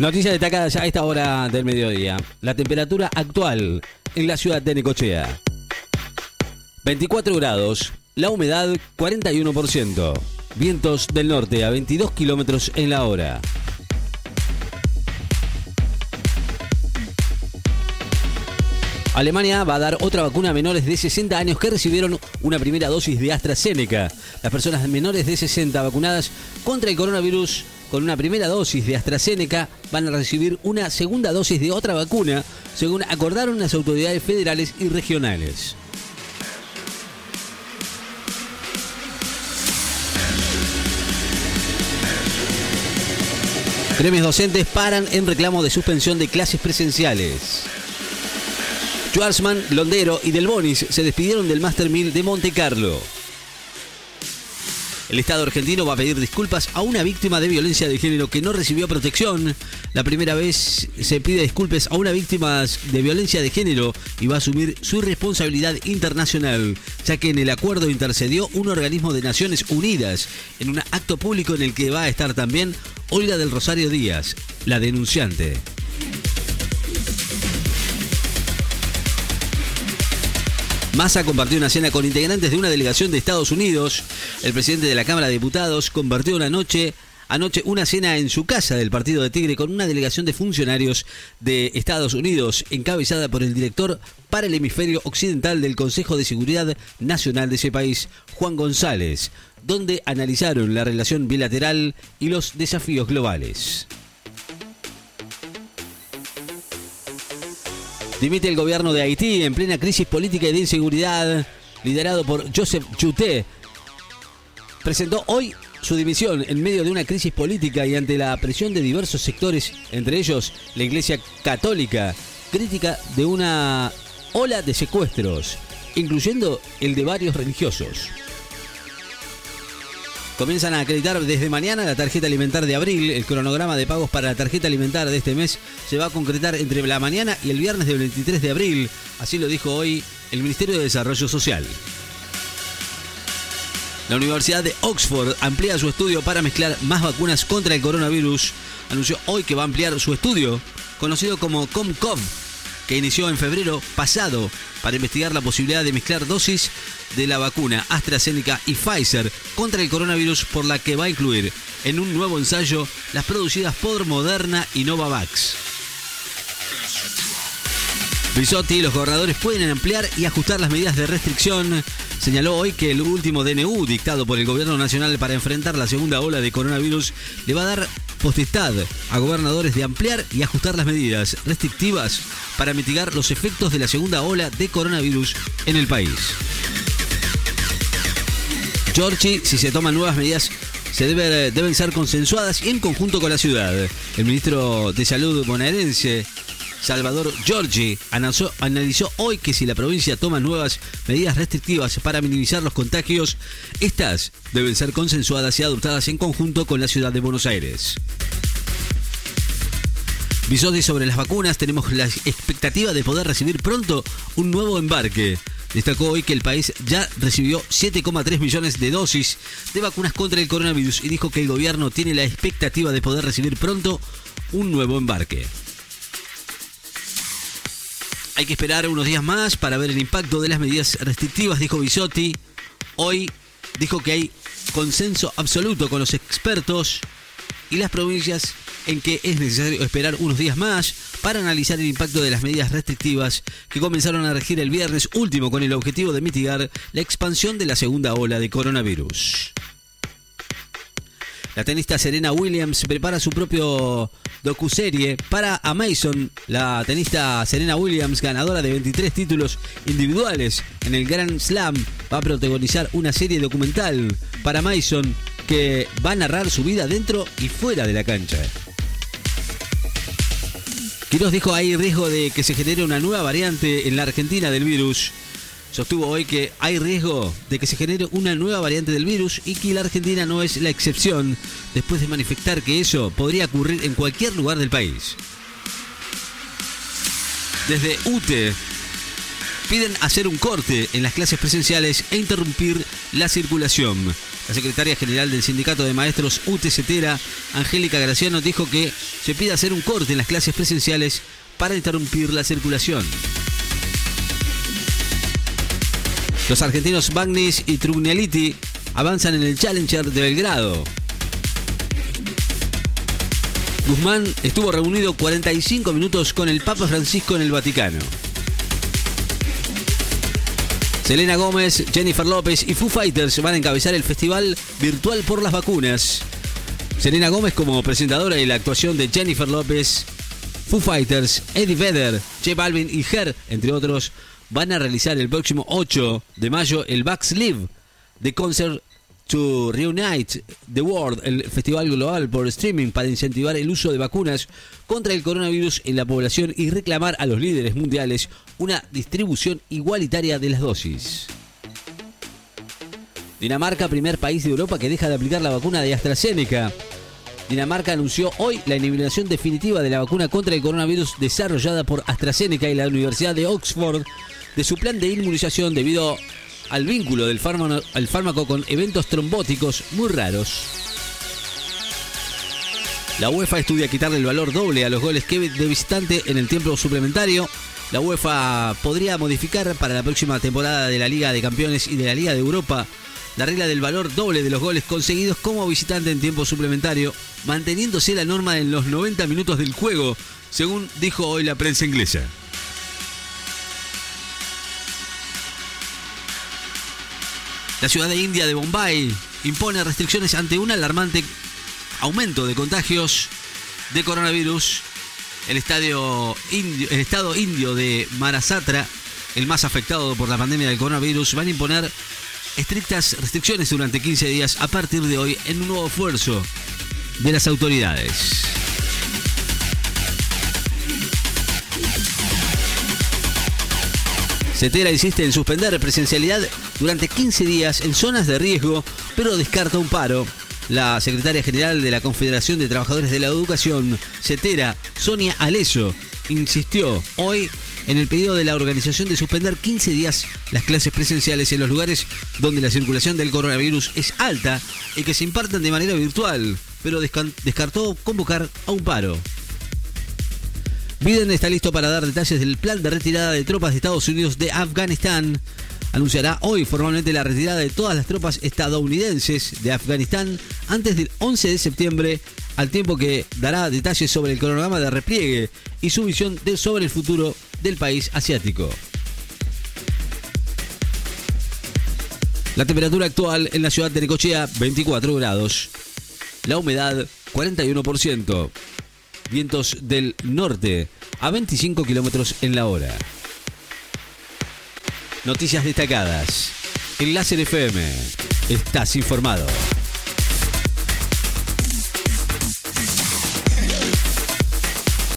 Noticias destacadas a esta hora del mediodía. La temperatura actual en la ciudad de Necochea. 24 grados, la humedad 41%. Vientos del norte a 22 kilómetros en la hora. Alemania va a dar otra vacuna a menores de 60 años que recibieron una primera dosis de AstraZeneca. Las personas menores de 60 vacunadas contra el coronavirus con una primera dosis de AstraZeneca van a recibir una segunda dosis de otra vacuna, según acordaron las autoridades federales y regionales. Gremios docentes paran en reclamo de suspensión de clases presenciales. Schwarzman, Londero y Del Bonis se despidieron del Master 1000 de Monte Carlo. El Estado argentino va a pedir disculpas a una víctima de violencia de género que no recibió protección. La primera vez se pide disculpas a una víctima de violencia de género y va a asumir su responsabilidad internacional, ya que en el acuerdo intercedió un organismo de Naciones Unidas en un acto público en el que va a estar también Olga del Rosario Díaz, la denunciante. Massa compartió una cena con integrantes de una delegación de Estados Unidos. El presidente de la Cámara de Diputados compartió una noche anoche una cena en su casa del partido de Tigre con una delegación de funcionarios de Estados Unidos, encabezada por el director para el hemisferio occidental del Consejo de Seguridad Nacional de ese país, Juan González, donde analizaron la relación bilateral y los desafíos globales. Dimite el gobierno de Haití en plena crisis política y de inseguridad, liderado por Joseph Juté. Presentó hoy su dimisión en medio de una crisis política y ante la presión de diversos sectores, entre ellos la Iglesia Católica, crítica de una ola de secuestros, incluyendo el de varios religiosos. Comienzan a acreditar desde mañana la tarjeta alimentar de abril. El cronograma de pagos para la tarjeta alimentar de este mes se va a concretar entre la mañana y el viernes del 23 de abril. Así lo dijo hoy el Ministerio de Desarrollo Social. La Universidad de Oxford amplía su estudio para mezclar más vacunas contra el coronavirus. Anunció hoy que va a ampliar su estudio, conocido como COMCOV, que inició en febrero pasado para investigar la posibilidad de mezclar dosis de la vacuna AstraZeneca y Pfizer contra el coronavirus por la que va a incluir en un nuevo ensayo las producidas por Moderna y Novavax. Bisotti y los gobernadores pueden ampliar y ajustar las medidas de restricción. Señaló hoy que el último DNU dictado por el gobierno nacional para enfrentar la segunda ola de coronavirus le va a dar potestad a gobernadores de ampliar y ajustar las medidas restrictivas para mitigar los efectos de la segunda ola de coronavirus en el país. Giorgi, si se toman nuevas medidas, se debe, deben ser consensuadas y en conjunto con la ciudad. El ministro de Salud bonaerense, Salvador Giorgi, analizó, hoy que si la provincia toma nuevas medidas restrictivas para minimizar los contagios, estas deben ser consensuadas y adoptadas en conjunto con la ciudad de Buenos Aires. Bisotti sobre las vacunas, tenemos la expectativa de poder recibir pronto un nuevo embarque. Destacó hoy que el país ya recibió 7,3 millones de dosis de vacunas contra el coronavirus y dijo que el gobierno tiene la expectativa de poder recibir pronto un nuevo embarque. Hay que esperar unos días más para ver el impacto de las medidas restrictivas, dijo Bisotti. Hoy dijo que hay consenso absoluto con los expertos y las provincias en que es necesario esperar unos días más para analizar el impacto de las medidas restrictivas que comenzaron a regir el viernes último con el objetivo de mitigar la expansión de la segunda ola de coronavirus. La tenista Serena Williams prepara su propio docuserie para Amazon. La tenista Serena Williams, ganadora de 23 títulos individuales en el Grand Slam, va a protagonizar una serie documental para Amazon que va a narrar su vida dentro y fuera de la cancha. Quiroz dijo hay riesgo de que se genere una nueva variante en la Argentina del virus. Sostuvo hoy que hay riesgo de que se genere una nueva variante del virus y que la Argentina no es la excepción, después de manifestar que eso podría ocurrir en cualquier lugar del país. Desde UTE piden hacer un corte en las clases presenciales e interrumpir la circulación. La secretaria general del Sindicato de Maestros UTCTera, Angélica Graciano, dijo que se pide hacer un corte en las clases presenciales para interrumpir la circulación. Los argentinos Bagnis y Trugneliti avanzan en el Challenger de Belgrado. Guzmán estuvo reunido 45 minutos con el Papa Francisco en el Vaticano. Selena Gómez, Jennifer López y Foo Fighters van a encabezar el festival virtual por las vacunas. Selena Gómez como presentadora y la actuación de Jennifer López, Foo Fighters, Eddie Vedder, J Balvin y Her, entre otros, van a realizar el próximo 8 de mayo el Back Sleeve de Concert to Reunite the World, el festival global por streaming para incentivar el uso de vacunas contra el coronavirus en la población y reclamar a los líderes mundiales una distribución igualitaria de las dosis. Dinamarca, primer país de Europa que deja de aplicar la vacuna de AstraZeneca. Dinamarca anunció hoy la eliminación definitiva de la vacuna contra el coronavirus desarrollada por AstraZeneca y la Universidad de Oxford de su plan de inmunización debido al vínculo del fármaco, con eventos trombóticos muy raros. La UEFA estudia quitarle el valor doble a los goles que de visitante en el tiempo suplementario. La UEFA podría modificar para la próxima temporada de la Liga de Campeones y de la Liga de Europa la regla del valor doble de los goles conseguidos como visitante en tiempo suplementario, manteniéndose la norma en los 90 minutos del juego, según dijo hoy la prensa inglesa. La ciudad de India de Bombay impone restricciones ante un alarmante aumento de contagios de coronavirus. El, estadio el estado indio de Marasatra, el más afectado por la pandemia del coronavirus, van a imponer estrictas restricciones durante 15 días a partir de hoy en un nuevo esfuerzo de las autoridades. Cetera insiste en suspender presencialidad durante 15 días en zonas de riesgo, pero descarta un paro. La secretaria general de la Confederación de Trabajadores de la Educación, Cetera, Sonia Aleso, insistió hoy en el pedido de la organización de suspender 15 días las clases presenciales en los lugares donde la circulación del coronavirus es alta y que se impartan de manera virtual, pero descartó convocar a un paro. Biden está listo para dar detalles del plan de retirada de tropas de Estados Unidos de Afganistán. Anunciará hoy formalmente la retirada de todas las tropas estadounidenses de Afganistán antes del 11 de septiembre, al tiempo que dará detalles sobre el cronograma de repliegue y su visión sobre el futuro del país asiático. La temperatura actual en la ciudad de Necochea, 24 grados. La humedad, 41% vientos del norte a 25 kilómetros en la hora. Noticias destacadas. En Láser FM. Estás informado.